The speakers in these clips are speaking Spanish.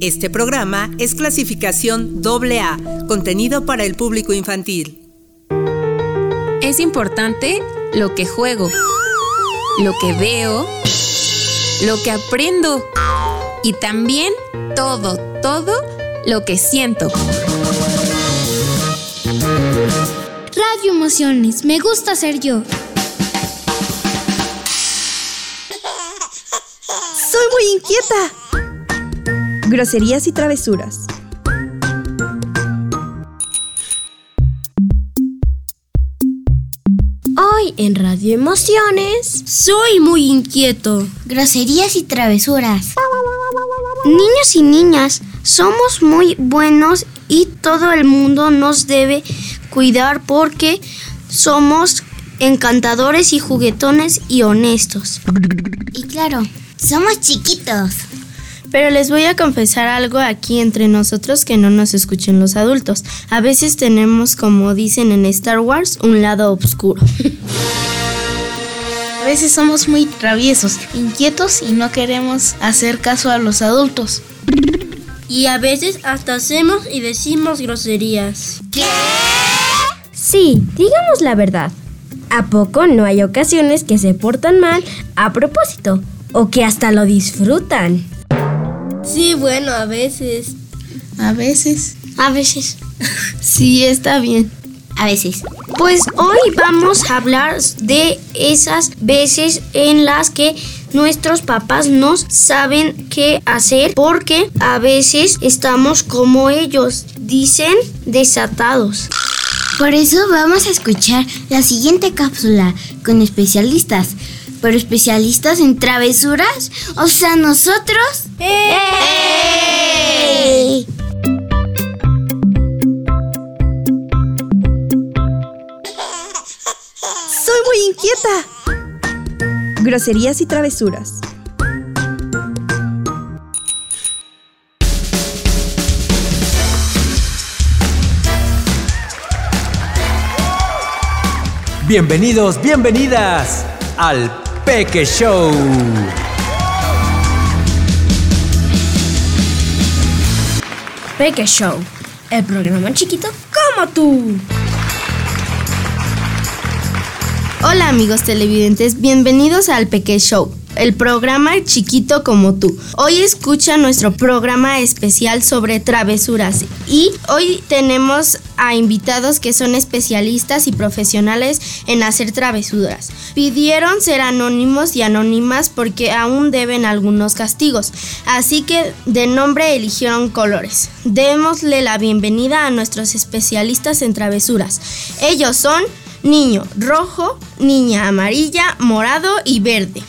Este programa es clasificación AA, contenido para el público infantil. Es importante lo que juego, lo que veo, lo que aprendo y también todo, todo lo que siento. Radio Emociones, me gusta ser yo. Soy muy inquieta. Groserías y travesuras. Hoy en Radio Emociones. Soy muy inquieto. Groserías y travesuras. Niños y niñas, somos muy buenos y todo el mundo nos debe cuidar porque somos encantadores y juguetones y honestos. Y claro, somos chiquitos. Pero les voy a confesar algo aquí entre nosotros que no nos escuchen los adultos. A veces tenemos, como dicen en Star Wars, un lado oscuro. a veces somos muy traviesos, inquietos y no queremos hacer caso a los adultos. Y a veces hasta hacemos y decimos groserías. ¿Qué? Sí, digamos la verdad. ¿A poco no hay ocasiones que se portan mal a propósito? O que hasta lo disfrutan. Sí, bueno, a veces. A veces. A veces. Sí, está bien. A veces. Pues hoy vamos a hablar de esas veces en las que nuestros papás no saben qué hacer porque a veces estamos como ellos, dicen desatados. Por eso vamos a escuchar la siguiente cápsula con especialistas. ¿Pero especialistas en travesuras? O sea, nosotros... ¡Ey! Soy muy inquieta. Groserías y travesuras. Bienvenidos, bienvenidas al Peque Show. Peque Show, el programa chiquito como tú. Hola amigos televidentes, bienvenidos al Peque Show, el programa chiquito como tú. Hoy escucha nuestro programa especial sobre travesuras y hoy tenemos a invitados que son especialistas y profesionales en hacer travesuras. Pidieron ser anónimos y anónimas porque aún deben algunos castigos, así que de nombre eligieron colores. Démosle la bienvenida a nuestros especialistas en travesuras. Ellos son niño rojo, niña amarilla, morado y verde.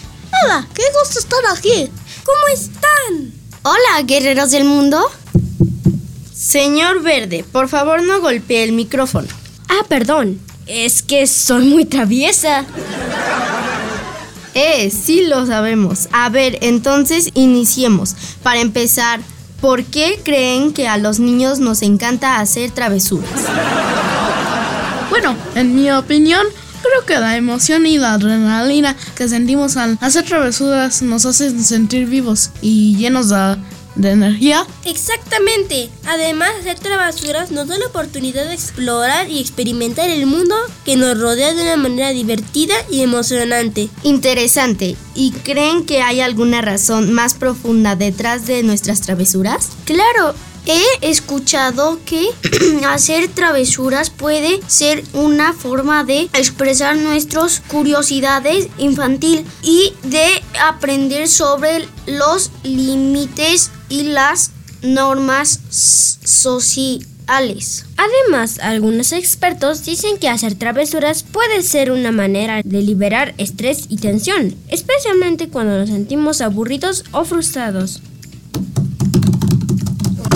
Hola, qué gusto estar aquí. ¿Cómo están? Hola, guerreros del mundo. Señor verde, por favor no golpee el micrófono. Ah, perdón. Es que soy muy traviesa. Eh, sí lo sabemos. A ver, entonces iniciemos. Para empezar, ¿por qué creen que a los niños nos encanta hacer travesuras? Bueno, en mi opinión, creo que la emoción y la adrenalina que sentimos al hacer travesuras nos hacen sentir vivos y llenos de, de energía. Exactamente. Además, hacer travesuras nos da la oportunidad de explorar y experimentar el mundo que nos rodea de una manera divertida y emocionante. Interesante. ¿Y creen que hay alguna razón más profunda detrás de nuestras travesuras? Claro, he escuchado que hacer travesuras puede ser una forma de expresar nuestras curiosidades infantil y de aprender sobre los límites y las normas sociales. Además, algunos expertos dicen que hacer travesuras puede ser una manera de liberar estrés y tensión, especialmente cuando nos sentimos aburridos o frustrados.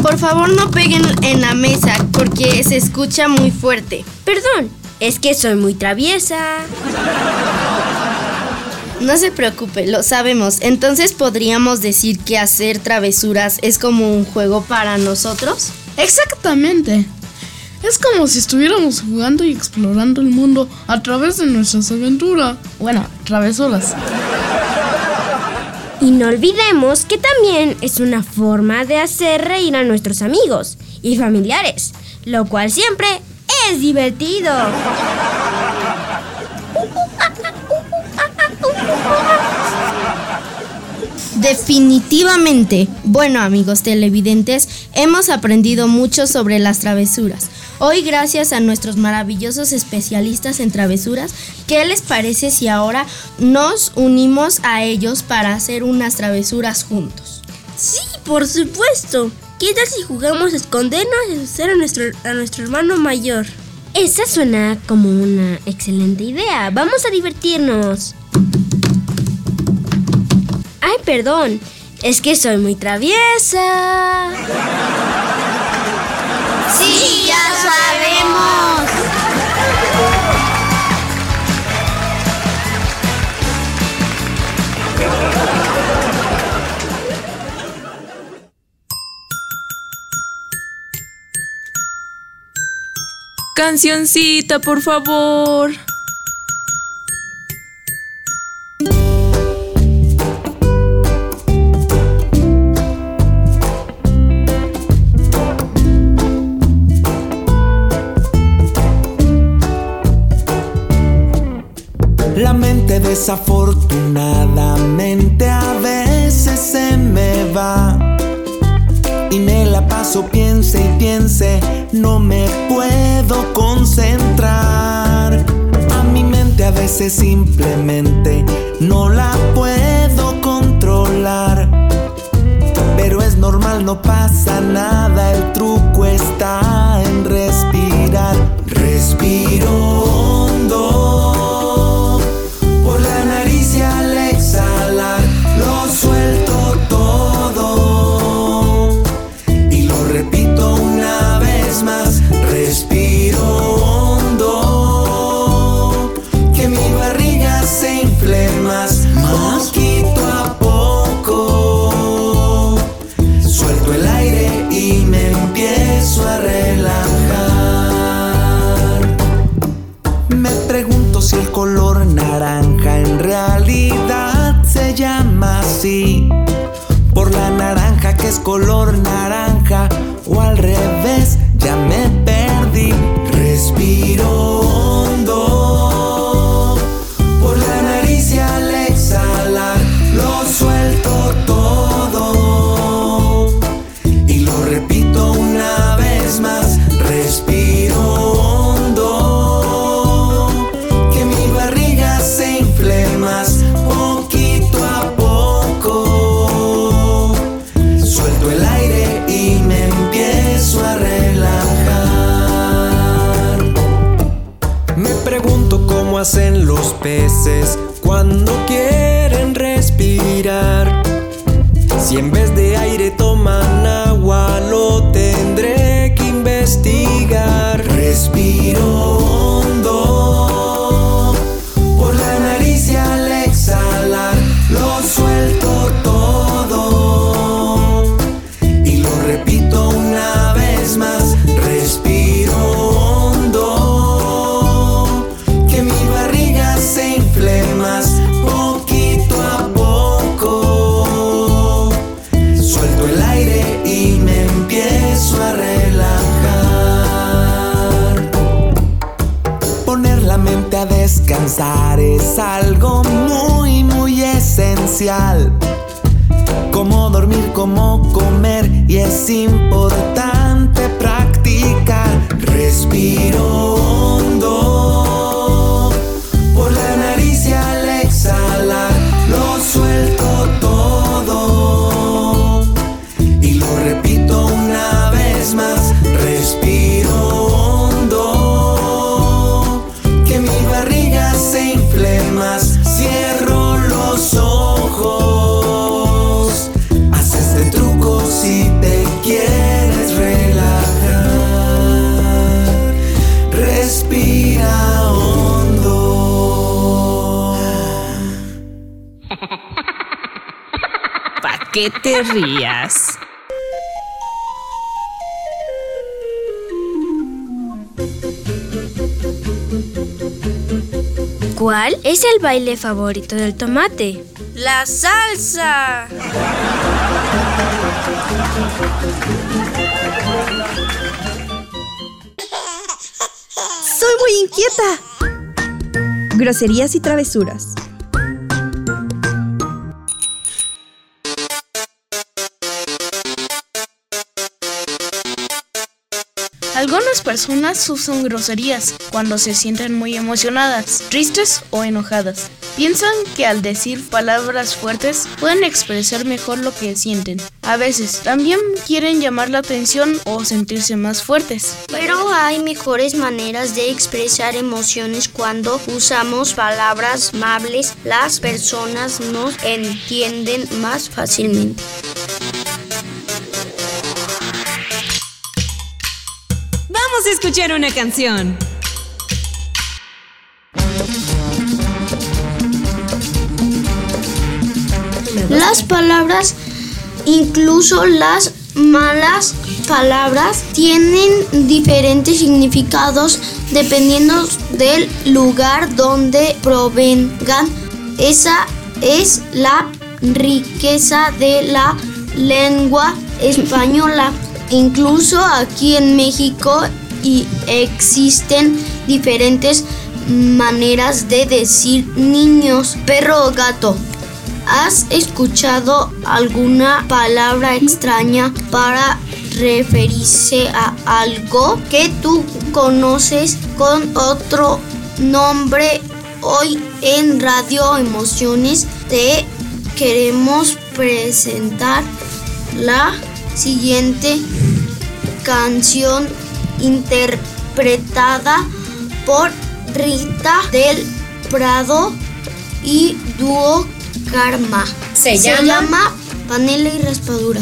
Por favor no peguen en la mesa porque se escucha muy fuerte. Perdón, es que soy muy traviesa. No se preocupe, lo sabemos. Entonces podríamos decir que hacer travesuras es como un juego para nosotros. Exactamente. Es como si estuviéramos jugando y explorando el mundo a través de nuestras aventuras. Bueno, travesuras. Y no olvidemos que también es una forma de hacer reír a nuestros amigos y familiares, lo cual siempre es divertido. Definitivamente. Bueno amigos televidentes, hemos aprendido mucho sobre las travesuras. Hoy gracias a nuestros maravillosos especialistas en travesuras, ¿qué les parece si ahora nos unimos a ellos para hacer unas travesuras juntos? Sí, por supuesto. ¿Qué tal si jugamos a escondernos y asustar a nuestro, a nuestro hermano mayor? Esa suena como una excelente idea. Vamos a divertirnos. Ay, perdón. Es que soy muy traviesa. Sí, sabemos. Cancioncita, por favor. Desafortunadamente a veces se me va y me la paso piense y piense, no me puedo concentrar. A mi mente a veces simplemente no la puedo controlar. Pero es normal, no pasa nada, el truco está en respirar. Respiro Como dormir, como comer y es importante practicar. Respiro te rías? ¿Cuál es el baile favorito del tomate? La salsa. Soy muy inquieta. Groserías y travesuras. Personas usan groserías cuando se sienten muy emocionadas, tristes o enojadas. Piensan que al decir palabras fuertes pueden expresar mejor lo que sienten. A veces también quieren llamar la atención o sentirse más fuertes. Pero hay mejores maneras de expresar emociones cuando usamos palabras amables. Las personas nos entienden más fácilmente. Escuchar una canción. Las palabras, incluso las malas palabras, tienen diferentes significados dependiendo del lugar donde provengan. Esa es la riqueza de la lengua española. Incluso aquí en México y existen diferentes maneras de decir niños, perro o gato. ¿Has escuchado alguna palabra extraña para referirse a algo que tú conoces con otro nombre? Hoy en Radio Emociones te queremos presentar la siguiente canción interpretada por Rita del Prado y dúo Karma. ¿Se llama? llama Panela y Raspadura.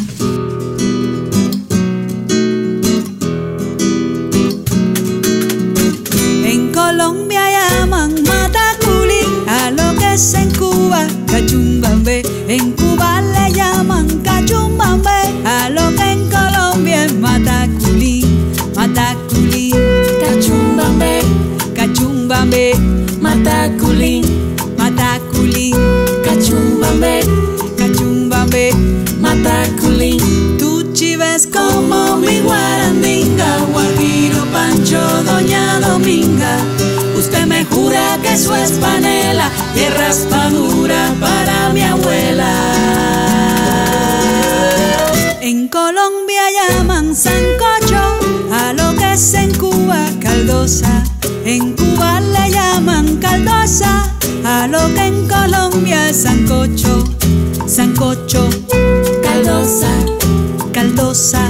Usted me jura que eso es panela y raspadura para mi abuela. En Colombia llaman sancocho a lo que es en Cuba caldosa. En Cuba le llaman caldosa a lo que en Colombia es sancocho. Sancocho, caldosa, caldosa,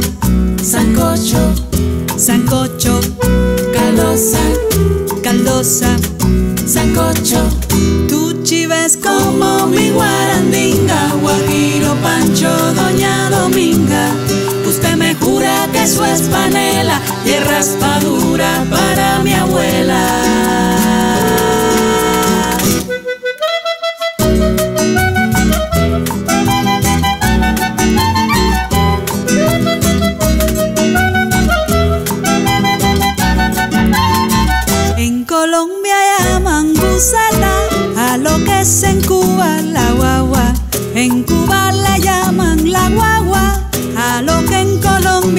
panela y raspadura para mi abuela.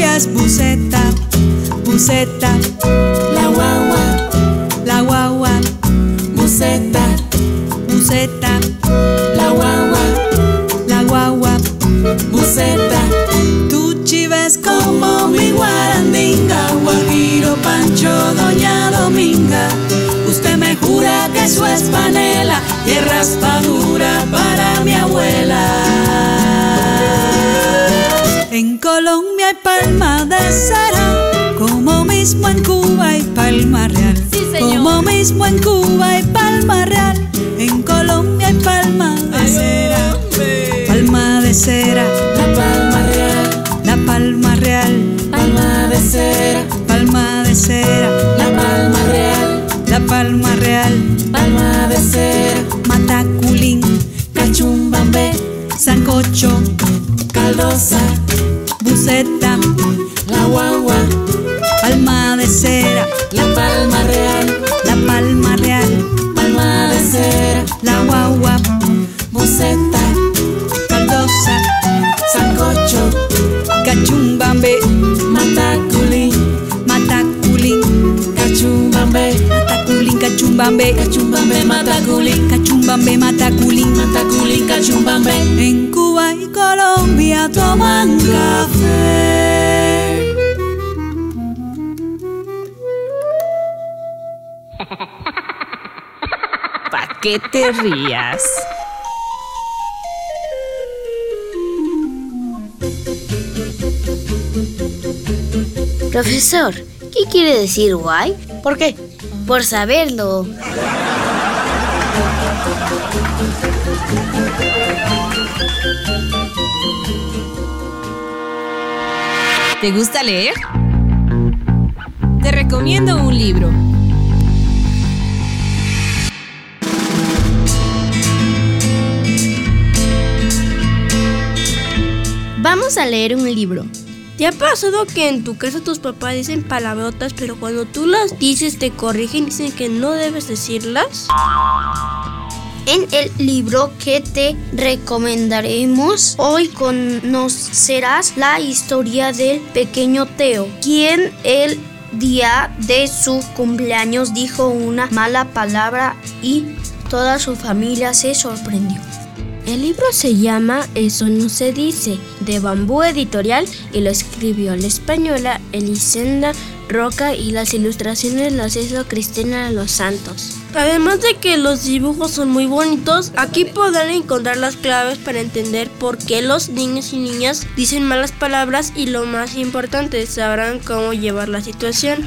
Es buceta. Buceta, la guagua, la guagua, buceta, buceta, la guagua, la guagua, buceta. Tú chives como mi guarandinga, guajiro, pancho, doña Dominga. Usted me jura que eso es panela y es raspadura para mi abuela. En Colombia hay palma de cera, como mismo en Cuba hay palma real. Como mismo en Cuba hay palma real, en Colombia hay palma de cera. Palma de cera, la palma real, la palma real, palma de cera, palma de cera, la palma real, la palma real, palma cachumbambe, cachumbambe mataculín, cachumbambe mataculín, mataculín, cachumbambe. En Cuba y Colombia toman café. ¿Para qué te rías? Profesor, ¿qué quiere decir guay? ¿Por qué? Por saberlo. ¿Te gusta leer? Te recomiendo un libro. Vamos a leer un libro. ¿Te ha pasado que en tu casa tus papás dicen palabrotas, pero cuando tú las dices te corrigen y dicen que no debes decirlas? En el libro que te recomendaremos hoy conocerás la historia del pequeño Teo, quien el día de su cumpleaños dijo una mala palabra y toda su familia se sorprendió. El libro se llama Eso no se dice, de Bambú Editorial y lo escribió la española Elisenda Roca y las ilustraciones las hizo Cristina Los Santos. Además de que los dibujos son muy bonitos, aquí podrán encontrar las claves para entender por qué los niños y niñas dicen malas palabras y lo más importante, sabrán cómo llevar la situación.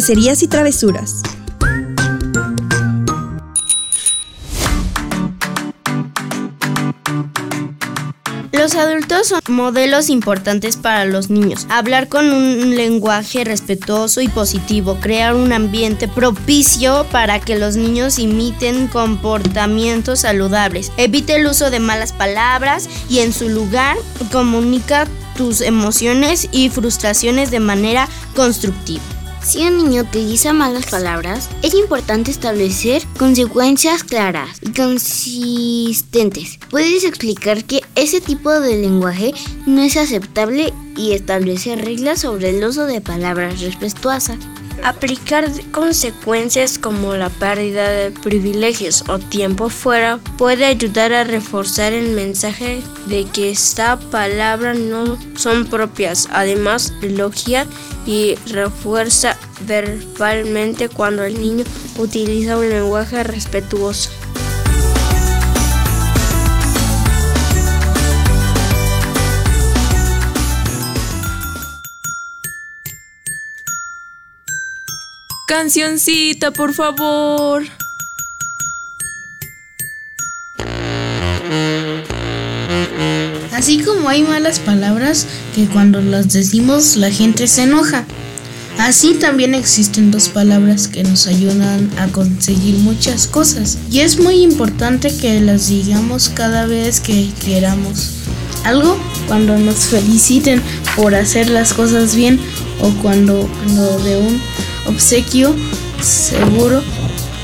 Groserías y travesuras. Los adultos son modelos importantes para los niños. Hablar con un lenguaje respetuoso y positivo, crear un ambiente propicio para que los niños imiten comportamientos saludables. Evite el uso de malas palabras y en su lugar comunica tus emociones y frustraciones de manera constructiva. Si un niño utiliza malas palabras, es importante establecer consecuencias claras y consistentes. Puedes explicar que ese tipo de lenguaje no es aceptable y establecer reglas sobre el uso de palabras respetuosas. Aplicar consecuencias como la pérdida de privilegios o tiempo fuera puede ayudar a reforzar el mensaje de que esta palabra no son propias. Además, elogia y refuerza verbalmente cuando el niño utiliza un lenguaje respetuoso. Cancioncita, por favor. Así como hay malas palabras que cuando las decimos la gente se enoja. Así también existen dos palabras que nos ayudan a conseguir muchas cosas. Y es muy importante que las digamos cada vez que queramos. Algo cuando nos feliciten por hacer las cosas bien o cuando, cuando de un obsequio seguro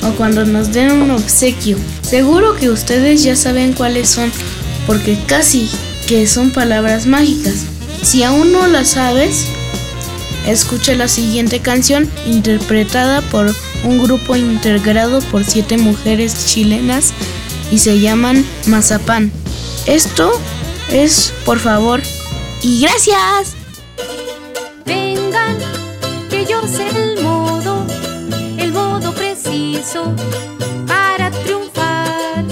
o cuando nos den un obsequio. Seguro que ustedes ya saben cuáles son porque casi que son palabras mágicas. Si aún no las sabes, escucha la siguiente canción interpretada por un grupo integrado por siete mujeres chilenas y se llaman Mazapán. Esto es por favor y gracias. Vengan, para triunfar.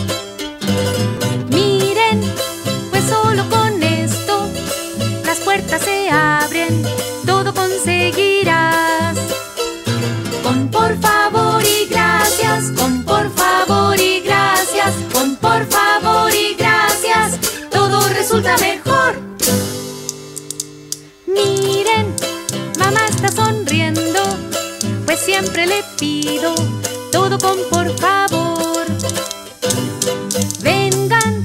Miren, pues solo con esto las puertas se abren, todo conseguirás. Con por favor y gracias, con por favor y gracias, con por favor y gracias, todo resulta mejor. Miren, mamá está sonriendo, pues siempre le pido con por favor. Vengan,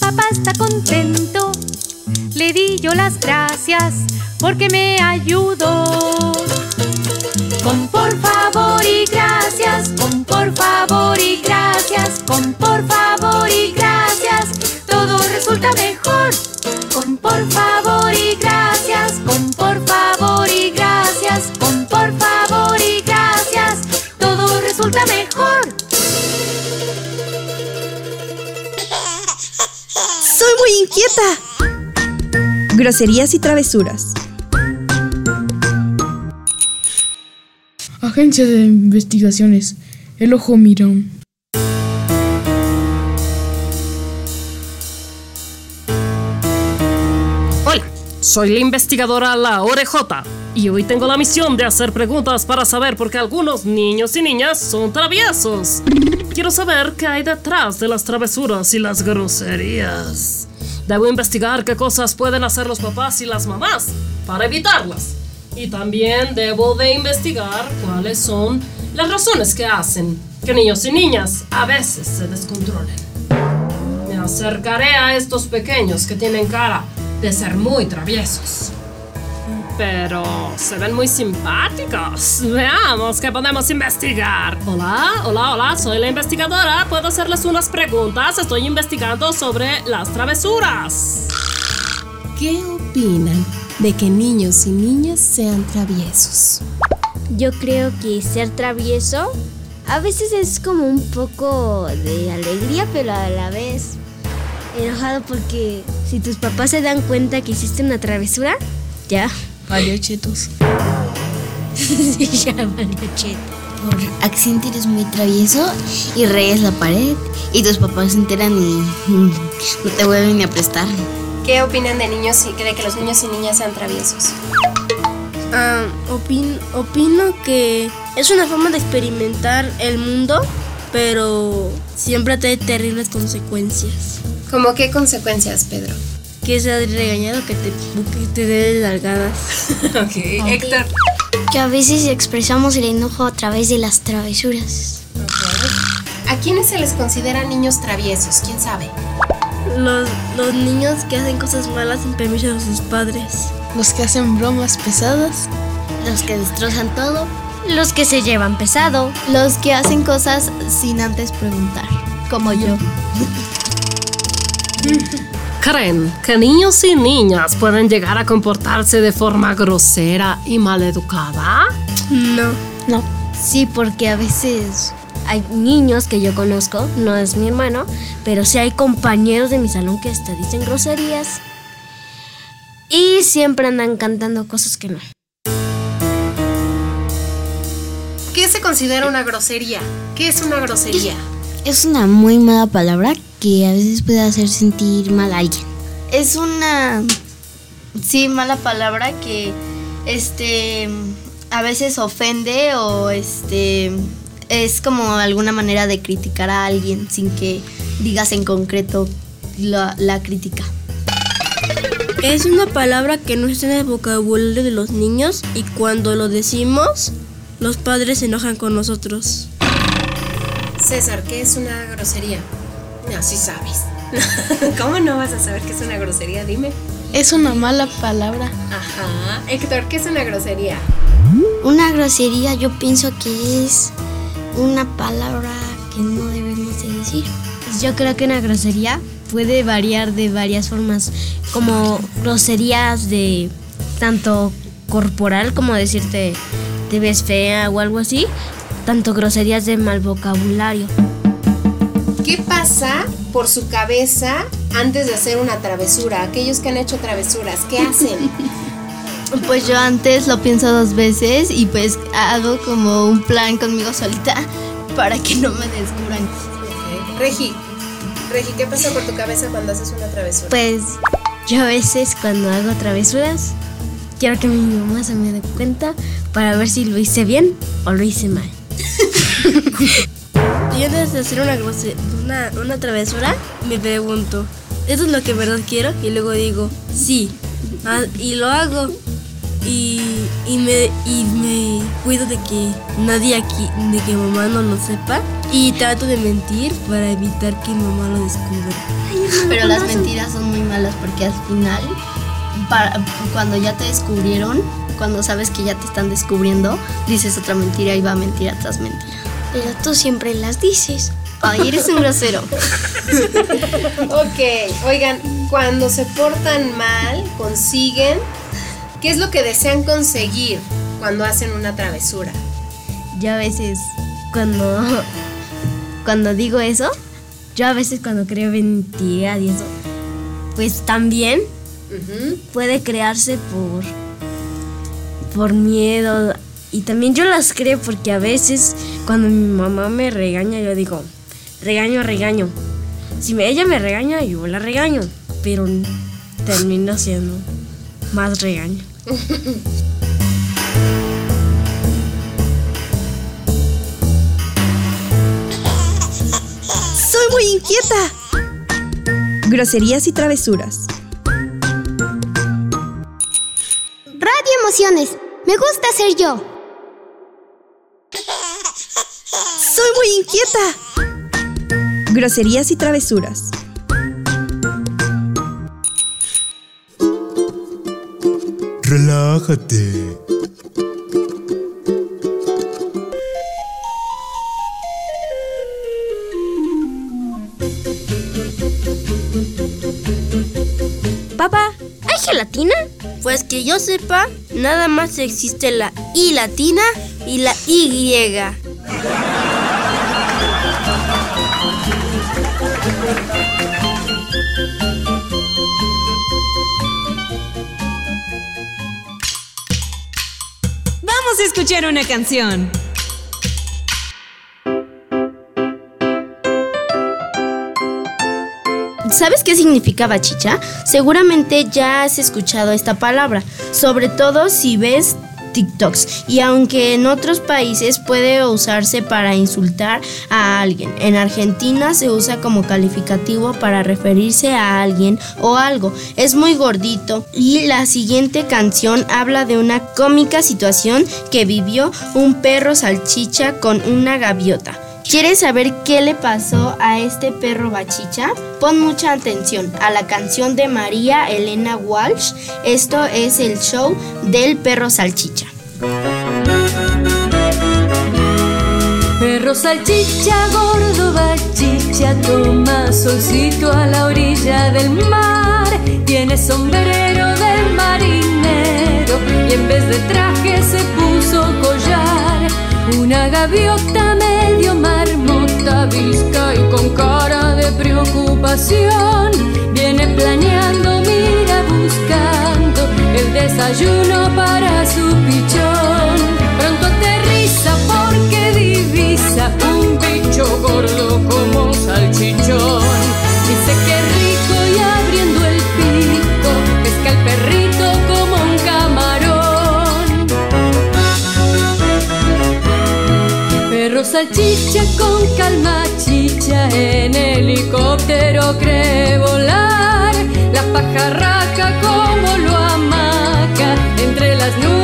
papá está contento, le di yo las gracias porque me ayudó. Con por favor y gracias, con por favor y gracias, con por favor Inquieta. Groserías y travesuras. Agencia de Investigaciones. El ojo mirón. Hola, soy la investigadora La Orejota y hoy tengo la misión de hacer preguntas para saber por qué algunos niños y niñas son traviesos. Quiero saber qué hay detrás de las travesuras y las groserías. Debo investigar qué cosas pueden hacer los papás y las mamás para evitarlas. Y también debo de investigar cuáles son las razones que hacen que niños y niñas a veces se descontrolen. Me acercaré a estos pequeños que tienen cara de ser muy traviesos. Pero se ven muy simpáticos. Veamos qué podemos investigar. Hola, hola, hola, soy la investigadora. Puedo hacerles unas preguntas. Estoy investigando sobre las travesuras. ¿Qué opinan de que niños y niñas sean traviesos? Yo creo que ser travieso a veces es como un poco de alegría, pero a la vez enojado porque si tus papás se dan cuenta que hiciste una travesura, ya. Valió chetos. sí, ya valió chetos. Por accidente eres muy travieso y rayas la pared y tus papás se enteran y no te vuelven ni a prestar. ¿Qué opinan de niños y de que los niños y niñas sean traviesos? Ah, opin- opino que es una forma de experimentar el mundo, pero siempre trae terribles consecuencias. ¿Cómo qué consecuencias, Pedro? Que seas regañado, que te, que te dé nalgadas. ok, Héctor. Que a veces expresamos el enojo a través de las travesuras. ¿A quiénes se les considera niños traviesos? ¿Quién sabe? Los, los niños que hacen cosas malas sin permiso de sus padres. Los que hacen bromas pesadas los que destrozan todo, los que se llevan pesado, los que hacen cosas sin antes preguntar, como yo. ¿Creen que niños y niñas pueden llegar a comportarse de forma grosera y maleducada? No. No. Sí, porque a veces hay niños que yo conozco, no es mi hermano, pero sí hay compañeros de mi salón que hasta dicen groserías. Y siempre andan cantando cosas que no. ¿Qué se considera una grosería? ¿Qué es una grosería? Es una muy mala palabra que a veces puede hacer sentir mal a alguien. Es una sí mala palabra que este a veces ofende o este es como alguna manera de criticar a alguien sin que digas en concreto la, la crítica. Es una palabra que no está en el vocabulario de los niños y cuando lo decimos, los padres se enojan con nosotros. César, ¿qué es una grosería? No, sí sabes. ¿Cómo no vas a saber qué es una grosería? Dime. Es una mala palabra. Ajá. Héctor, ¿qué es una grosería? Una grosería yo pienso que es una palabra que no debemos de decir. Yo creo que una grosería puede variar de varias formas, como groserías de tanto corporal como decirte te ves fea o algo así, tanto groserías de mal vocabulario. ¿Qué pasa por su cabeza antes de hacer una travesura? Aquellos que han hecho travesuras, ¿qué hacen? Pues yo antes lo pienso dos veces y pues hago como un plan conmigo solita para que no me descubran. Okay. Regi, Regi, ¿qué pasa por tu cabeza cuando haces una travesura? Pues yo a veces cuando hago travesuras quiero que mi mamá se me dé cuenta para ver si lo hice bien o lo hice mal. y antes de hacer una, una, una travesura, me pregunto, ¿eso es lo que en verdad quiero? Y luego digo, sí. Ah, y lo hago. Y, y, me, y me cuido de que nadie aquí, de que mamá no lo sepa. Y trato de mentir para evitar que mamá lo descubra. Pero las mentiras son muy malas porque al final, para, cuando ya te descubrieron, cuando sabes que ya te están descubriendo, dices otra mentira y va mentira tras mentira. Pero tú siempre las dices. Ay, eres un grosero. ok, oigan, cuando se portan mal, consiguen. ¿Qué es lo que desean conseguir cuando hacen una travesura? Yo a veces, cuando, cuando digo eso, yo a veces cuando creo mentira y eso, pues también uh -huh. puede crearse por, por miedo. Y también yo las creo porque a veces cuando mi mamá me regaña, yo digo, regaño, regaño. Si ella me regaña, yo la regaño. Pero termino siendo más regaño. Soy muy inquieta. Groserías y travesuras. Radio Emociones. Me gusta ser yo. Soy muy inquieta. Groserías y travesuras. Relájate. Papá, ¿hay gelatina? Pues que yo sepa, nada más existe la I latina y la Y. Vamos a escuchar una canción. ¿Sabes qué significa bachicha? Seguramente ya has escuchado esta palabra, sobre todo si ves TikToks. Y aunque en otros países puede usarse para insultar a alguien, en Argentina se usa como calificativo para referirse a alguien o algo. Es muy gordito y la siguiente canción habla de una cómica situación que vivió un perro salchicha con una gaviota. ¿Quieres saber qué le pasó a este perro bachicha? Pon mucha atención a la canción de María Elena Walsh. Esto es el show del perro salchicha. Perro salchicha, gordo bachicha, toma solcito a la orilla del mar. Tiene sombrero de marinero y en vez de traje se puso collar. Una gaviota medio y con cara de preocupación. Viene planeando, mira buscando el desayuno para su pichón. Pronto aterriza porque divisa un bicho gordo salchicha con calma chicha en helicóptero cree volar. La pajarraca como lo amaca entre las nubes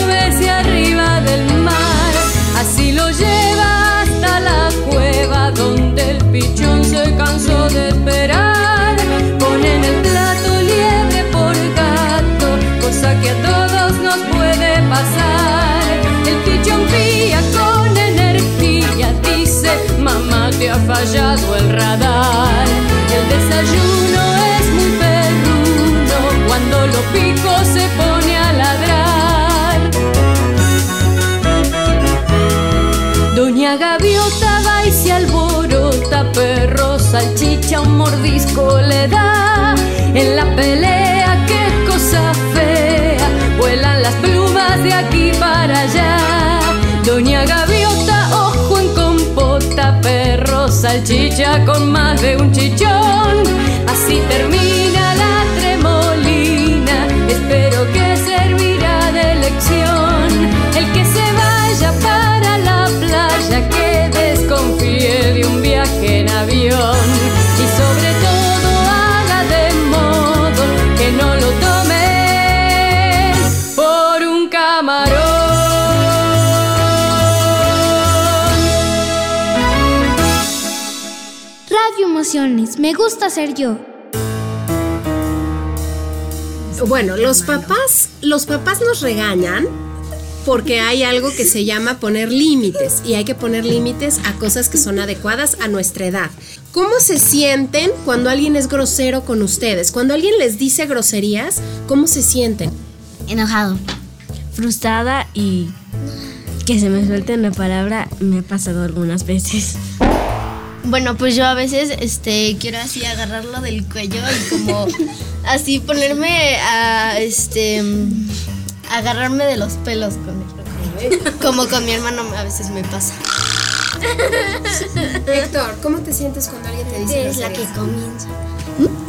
fallado el radar. Salchicha con más de un chichón. Así termina Me gusta ser yo. Bueno, los papás, los papás nos regañan porque hay algo que se llama poner límites y hay que poner límites a cosas que son adecuadas a nuestra edad. ¿Cómo se sienten cuando alguien es grosero con ustedes? Cuando alguien les dice groserías, ¿cómo se sienten? Enojado, frustrada y que se me suelte una palabra me ha pasado algunas veces. Bueno, pues yo a veces este quiero así agarrarlo del cuello y como así ponerme a este agarrarme de los pelos con él. Como con mi hermano a veces me pasa. Héctor, ¿cómo te sientes cuando alguien te dice Es la que comienza.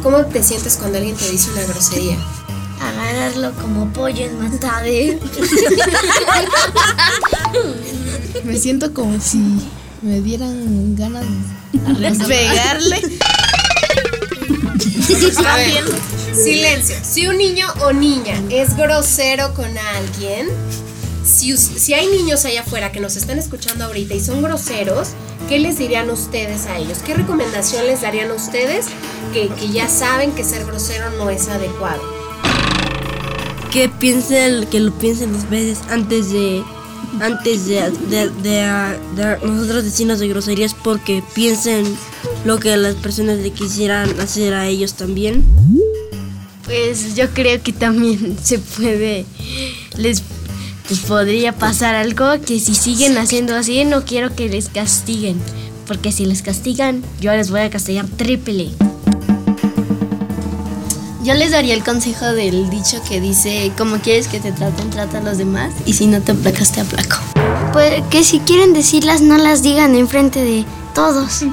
¿Cómo te sientes cuando alguien te dice una grosería? Agarrarlo como pollo en matade. Me siento como si me dieran ganas de pegarle. Silencio. Si un niño o niña es grosero con alguien, si, si hay niños allá afuera que nos están escuchando ahorita y son groseros, ¿qué les dirían ustedes a ellos? ¿Qué recomendación les darían a ustedes que, que ya saben que ser grosero no es adecuado? Que piensen, que lo piensen dos veces antes de antes de, de, de- nosotros decirnos de groserías porque piensen lo que las personas le quisieran hacer a ellos también. Pues yo creo que también se puede, les pues podría pasar algo que si siguen haciendo así no quiero que les castiguen, porque si les castigan yo les voy a castigar triple. Yo les daría el consejo del dicho que dice, como quieres que te traten, trata a los demás y si no te aplacas, te aplaco. Pues que si quieren decirlas, no las digan enfrente de todos.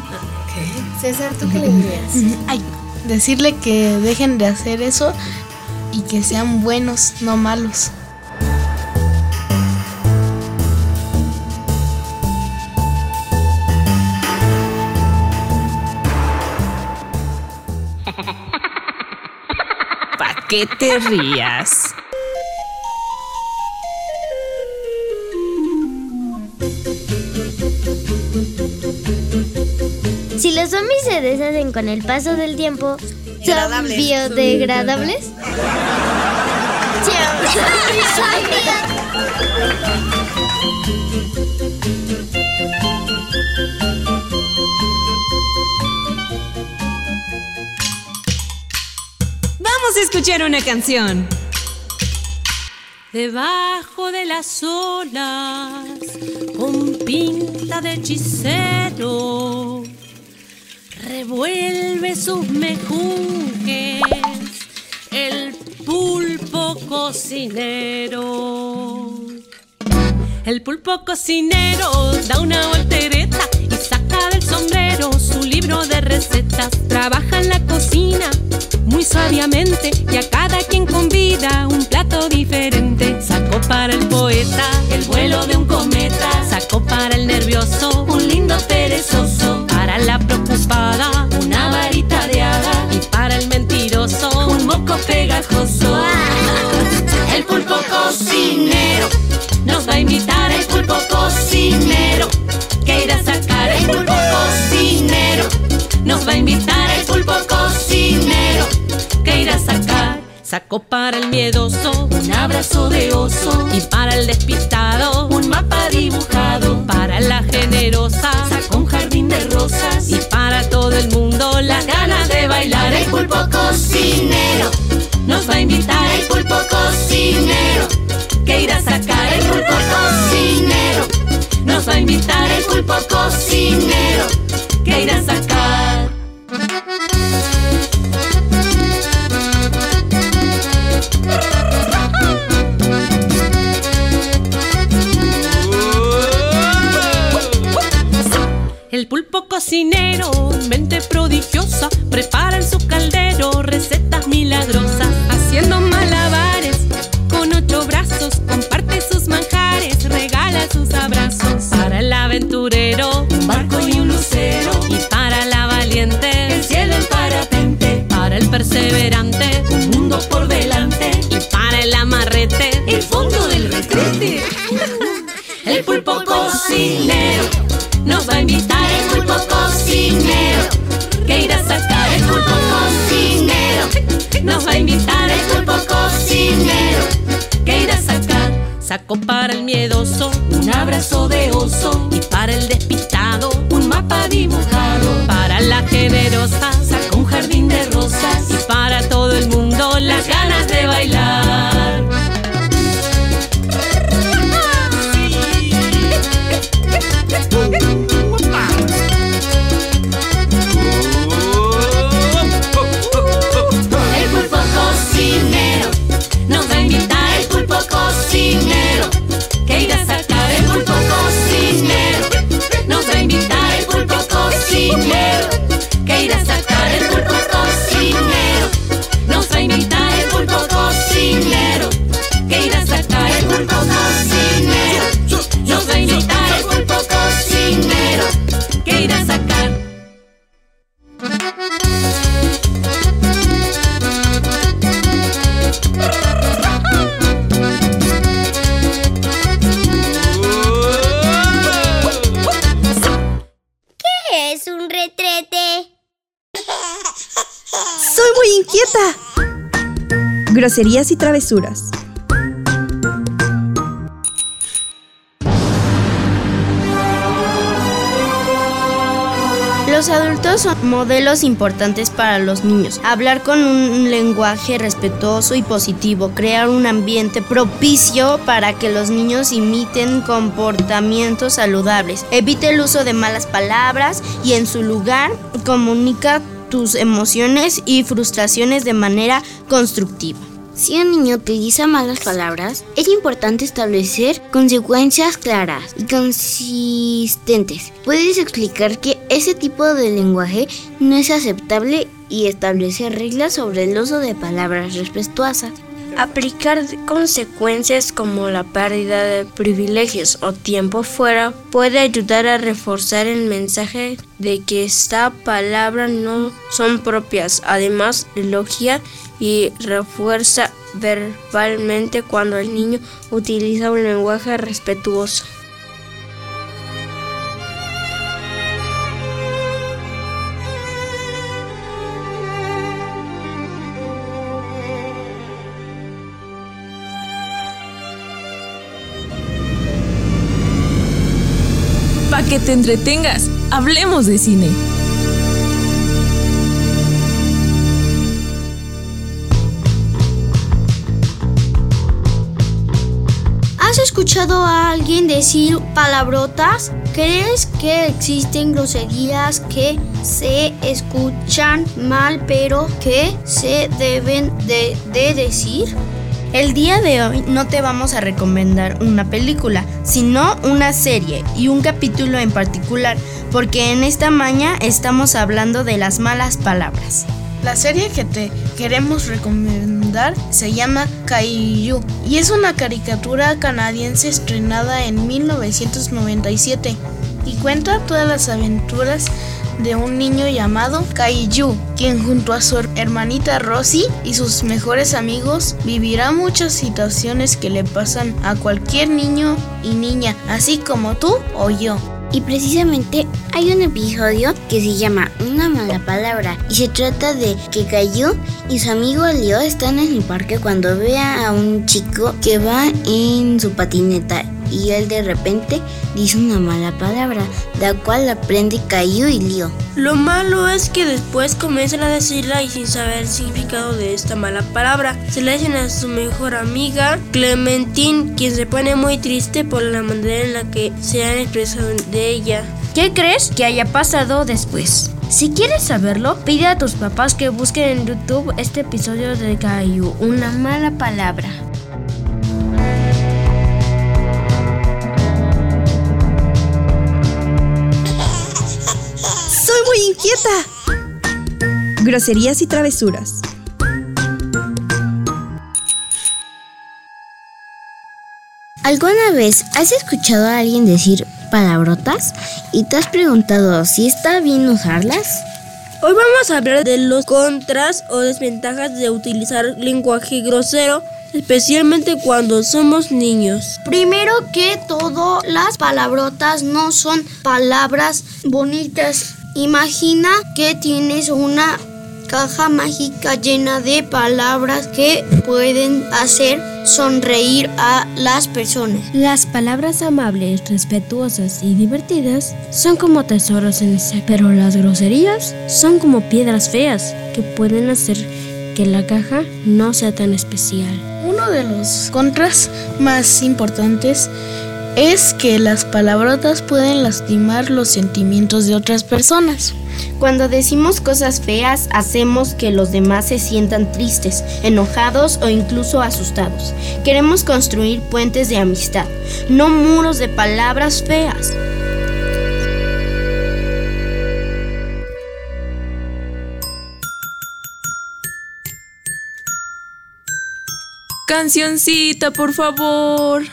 César, ¿tú qué le dirías? Ay, decirle que dejen de hacer eso y que sean buenos, no malos. Qué te rías? Si los zombies se deshacen con el paso del tiempo, ¿son Degradables. biodegradables? Vamos a escuchar una canción. Debajo de las olas, con pinta de hechicero, revuelve sus mejunjes el pulpo cocinero. El pulpo cocinero da una voltereta saca del sombrero su libro de recetas. Trabaja en la cocina muy sabiamente y a cada quien convida un plato diferente. Sacó para el poeta el vuelo de un cometa. Sacó para el nervioso un lindo perezoso. Para la preocupada una varita de hada. Y para el mentiroso un moco pegajoso. El pulpo cocinero nos va a invitar el pulpo cocinero. Va a invitar el pulpo cocinero. Que irá a sacar. Sacó para el miedoso un abrazo de oso. Y para el despistado un mapa dibujado. Para la generosa sacó un jardín de rosas. Y para todo el mundo las ganas de bailar. El pulpo cocinero nos va a invitar el pulpo cocinero. Que irá a sacar el pulpo cocinero. Nos va a invitar el pulpo cocinero. Que irá a sacar. Pulpo cocinero, mente prodigiosa, prepara en su caldero recetas milagrosas, haciendo malabares con ocho brazos, comparte sus manjares, regala sus abrazos. Para el aventurero, un barco y un lucero, y para la valiente, el cielo en parapente. Para el perseverante, un mundo por delante, y para el amarrete, el fondo del retrete. El pulpo cocinero nos va a invitar cocinero que irá a sacar el pulpo cocinero. Nos va a invitar el pulpo cocinero que irá a sacar. Sacó para el miedoso un abrazo de oso y para el despistado Y travesuras. Los adultos son modelos importantes para los niños. Hablar con un lenguaje respetuoso y positivo, crear un ambiente propicio para que los niños imiten comportamientos saludables. Evite el uso de malas palabras y en su lugar comunica tus emociones y frustraciones de manera constructiva. Si un niño utiliza malas palabras, es importante establecer consecuencias claras y consistentes. Puedes explicar que ese tipo de lenguaje no es aceptable y establecer reglas sobre el uso de palabras respetuosas. Aplicar consecuencias como la pérdida de privilegios o tiempo fuera puede ayudar a reforzar el mensaje de que esta palabra no son propias. Además, elogia y refuerza verbalmente cuando el niño utiliza un lenguaje respetuoso. Para que te entretengas, hablemos de cine. ¿Has escuchado a alguien decir palabrotas? ¿Crees que existen groserías que se escuchan mal pero que se deben de, de decir? El día de hoy no te vamos a recomendar una película, sino una serie y un capítulo en particular, porque en esta maña estamos hablando de las malas palabras. La serie que te queremos recomendar se llama Kaiju y es una caricatura canadiense estrenada en 1997 y cuenta todas las aventuras de un niño llamado Kaiju, quien junto a su hermanita Rosie y sus mejores amigos vivirá muchas situaciones que le pasan a cualquier niño y niña, así como tú o yo. Y precisamente hay un episodio que se llama Una mala palabra. Y se trata de que Caillou y su amigo Leo están en el parque cuando ve a un chico que va en su patineta y él de repente dice una mala palabra, la cual aprende Caillou y Leo. Lo malo es que después comienzan a decirla y sin saber el significado de esta mala palabra. Se la dicen a su mejor amiga, Clementine, quien se pone muy triste por la manera en la que se han expresado de ella. ¿Qué crees que haya pasado después? Si quieres saberlo, pide a tus papás que busquen en YouTube este episodio de Caillou, una mala palabra. ¡Soy muy inquieta! Groserías y travesuras. ¿Alguna vez has escuchado a alguien decir palabrotas y te has preguntado si está bien usarlas? Hoy vamos a hablar de los contras o desventajas de utilizar lenguaje grosero, especialmente cuando somos niños. Primero que todo, las palabrotas no son palabras bonitas. Imagina que tienes una caja mágica llena de palabras que pueden hacer sonreír a las personas. Las palabras amables, respetuosas y divertidas son como tesoros en ese, pero las groserías son como piedras feas que pueden hacer que la caja no sea tan especial. Uno de los contras más importantes es que las palabrotas pueden lastimar los sentimientos de otras personas. Cuando decimos cosas feas, hacemos que los demás se sientan tristes, enojados o incluso asustados. Queremos construir puentes de amistad, no muros de palabras feas. Cancioncita, por favor.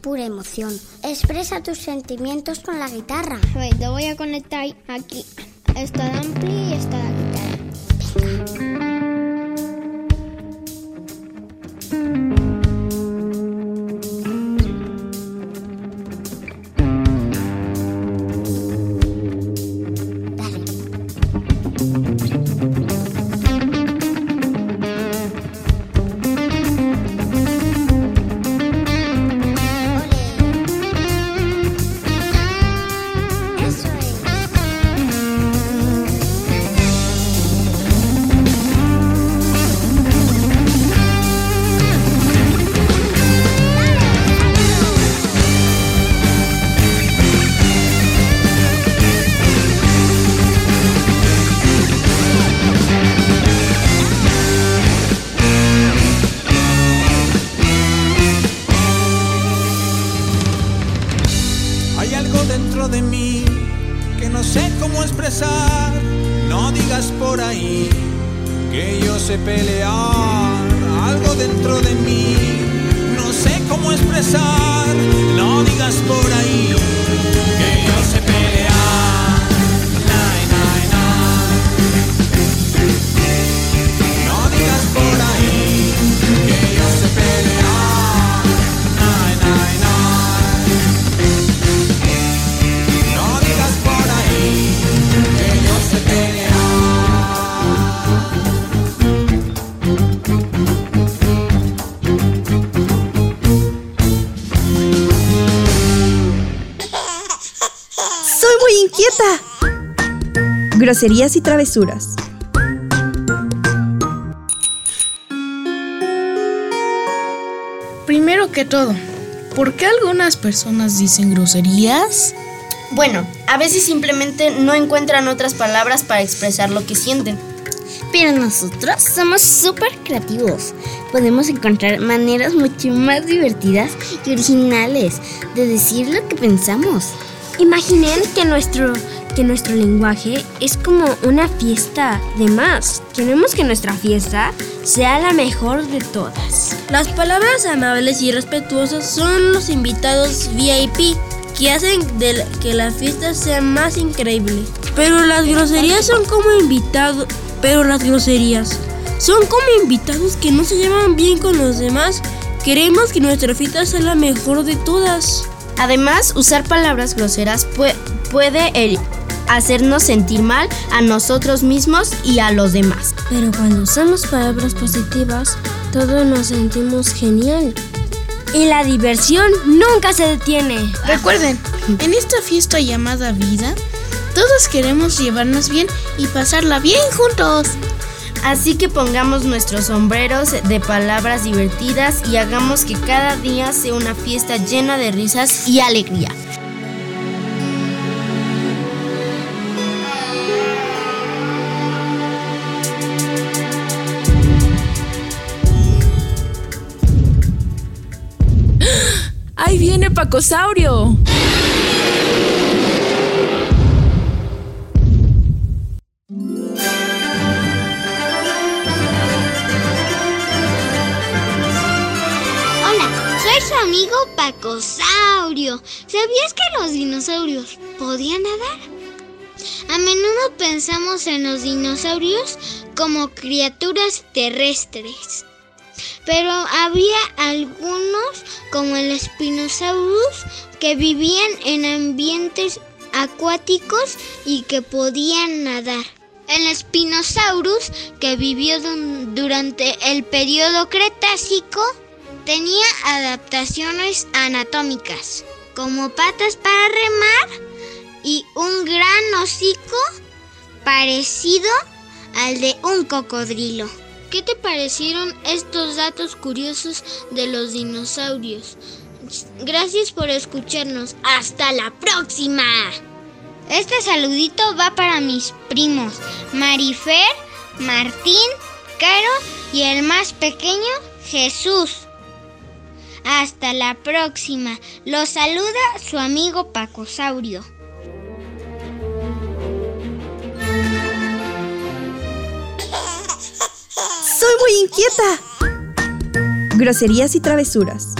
Pura emoción. Expresa tus sentimientos con la guitarra. A ver, te voy a conectar aquí. Está el ampli y está la guitarra. Groserías y travesuras. Primero que todo, ¿por qué algunas personas dicen groserías? Bueno, a veces simplemente no encuentran otras palabras para expresar lo que sienten. Pero nosotros somos súper creativos. Podemos encontrar maneras mucho más divertidas y originales de decir lo que pensamos. Imaginen que nuestro, que nuestro lenguaje es como una fiesta de más. Queremos que nuestra fiesta sea la mejor de todas. Las palabras amables y respetuosas son los invitados VIP que hacen de que la fiesta sea más increíble. Pero las groserías son como invitados, pero las groserías son como invitados que no se llevan bien con los demás. Queremos que nuestra fiesta sea la mejor de todas. Además, usar palabras groseras pue- puede el- hacernos sentir mal a nosotros mismos y a los demás. Pero cuando usamos palabras positivas, todos nos sentimos genial. Y la diversión nunca se detiene. Recuerden, en esta fiesta llamada vida, todos queremos llevarnos bien y pasarla bien juntos. Así que pongamos nuestros sombreros de palabras divertidas y hagamos que cada día sea una fiesta llena de risas y alegría. Su amigo Pacosaurio. ¿Sabías que los dinosaurios podían nadar? A menudo pensamos en los dinosaurios como criaturas terrestres. Pero había algunos, como el Spinosaurus, que vivían en ambientes acuáticos y que podían nadar. El Spinosaurus, que vivió durante el periodo Cretácico, tenía adaptaciones anatómicas, como patas para remar y un gran hocico parecido al de un cocodrilo. ¿Qué te parecieron estos datos curiosos de los dinosaurios? Gracias por escucharnos. Hasta la próxima. Este saludito va para mis primos, Marifer, Martín, Caro y el más pequeño, Jesús. Hasta la próxima. Los saluda su amigo Pacosaurio. ¡Soy inquieta! Groserías y travesuras.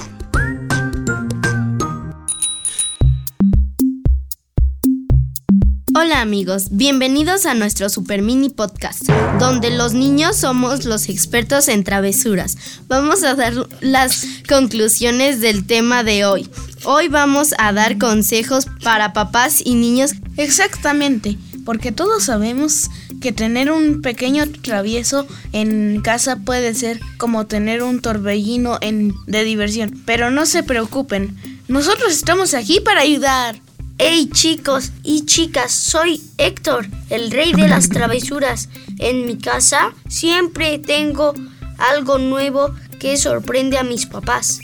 Hola amigos, bienvenidos a nuestro super mini podcast, donde los niños somos los expertos en travesuras. Vamos a dar las conclusiones del tema de hoy. Hoy vamos a dar consejos para papás y niños. Exactamente, porque todos sabemos que tener un pequeño travieso en casa puede ser como tener un torbellino en, de diversión. Pero no se preocupen, nosotros estamos aquí para ayudar. Hey chicos y chicas, soy Héctor, el rey de las travesuras. En mi casa siempre tengo algo nuevo que sorprende a mis papás.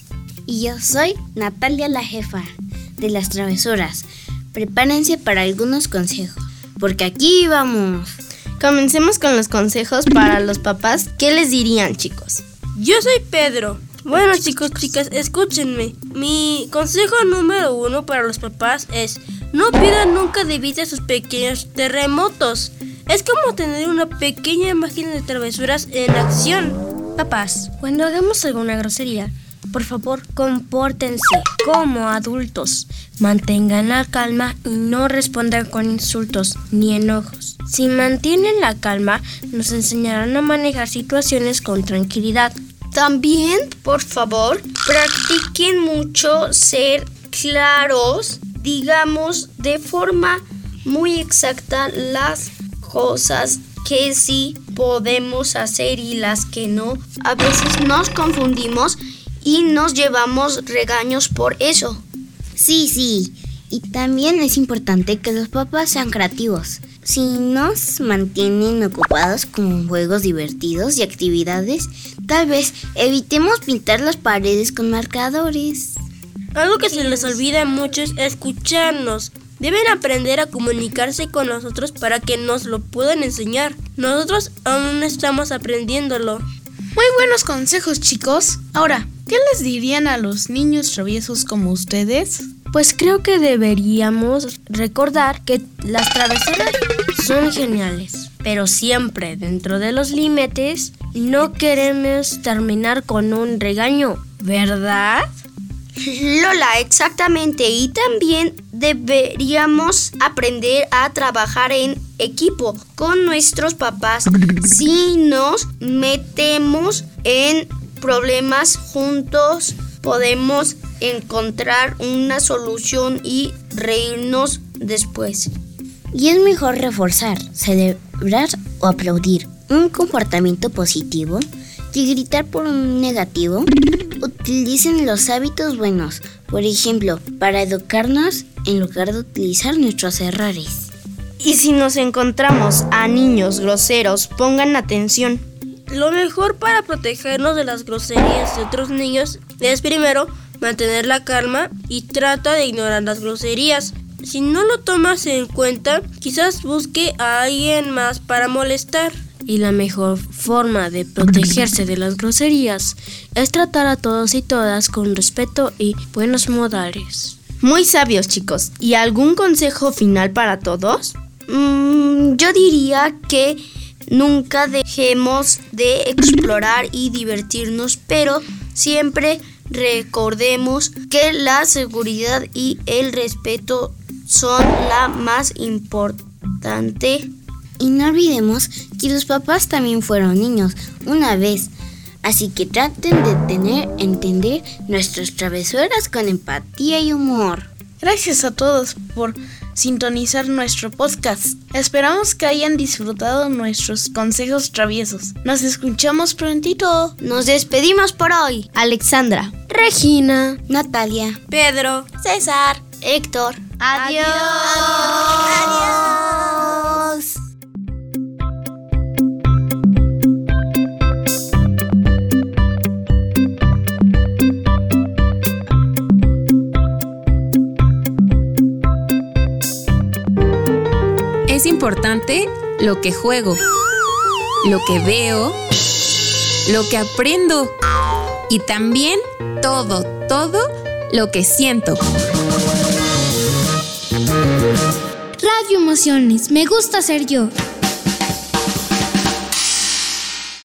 Y yo soy Natalia la jefa de las travesuras. Prepárense para algunos consejos, porque aquí vamos. Comencemos con los consejos para los papás. ¿Qué les dirían chicos? Yo soy Pedro. Bueno chicos, chicas, escúchenme. Mi consejo número uno para los papás es no pidan nunca de vista sus pequeños terremotos. Es como tener una pequeña máquina de travesuras en acción. Papás, cuando hagamos alguna grosería, por favor, compórtense como adultos. Mantengan la calma y no respondan con insultos ni enojos. Si mantienen la calma, nos enseñarán a manejar situaciones con tranquilidad. También, por favor, practiquen mucho ser claros, digamos de forma muy exacta las cosas que sí podemos hacer y las que no. A veces nos confundimos y nos llevamos regaños por eso. Sí, sí. Y también es importante que los papás sean creativos. Si nos mantienen ocupados con juegos divertidos y actividades, tal vez evitemos pintar las paredes con marcadores. Algo que se les olvida mucho es escucharnos. Deben aprender a comunicarse con nosotros para que nos lo puedan enseñar. Nosotros aún estamos aprendiéndolo. Muy buenos consejos, chicos. Ahora, ¿qué les dirían a los niños traviesos como ustedes? Pues creo que deberíamos recordar que las travesuras son geniales, pero siempre dentro de los límites no queremos terminar con un regaño, ¿verdad? Lola, exactamente. Y también deberíamos aprender a trabajar en equipo con nuestros papás. Si nos metemos en problemas juntos, podemos encontrar una solución y reírnos después. Y es mejor reforzar, celebrar o aplaudir un comportamiento positivo que gritar por un negativo. Utilicen los hábitos buenos, por ejemplo, para educarnos en lugar de utilizar nuestros errores. Y si nos encontramos a niños groseros, pongan atención. Lo mejor para protegernos de las groserías de otros niños es primero mantener la calma y trata de ignorar las groserías. Si no lo tomas en cuenta, quizás busque a alguien más para molestar. Y la mejor forma de protegerse de las groserías es tratar a todos y todas con respeto y buenos modales. Muy sabios chicos. ¿Y algún consejo final para todos? Mm, yo diría que nunca dejemos de explorar y divertirnos, pero siempre recordemos que la seguridad y el respeto son la más importante. Y no olvidemos que los papás también fueron niños una vez. Así que traten de tener, entender nuestras travesuras con empatía y humor. Gracias a todos por sintonizar nuestro podcast. Esperamos que hayan disfrutado nuestros consejos traviesos. Nos escuchamos prontito. Nos despedimos por hoy. Alexandra, Regina, Natalia, Pedro, César, Héctor. Adiós. Adiós. Importante lo que juego, lo que veo, lo que aprendo y también todo, todo lo que siento. Radio Emociones, me gusta ser yo.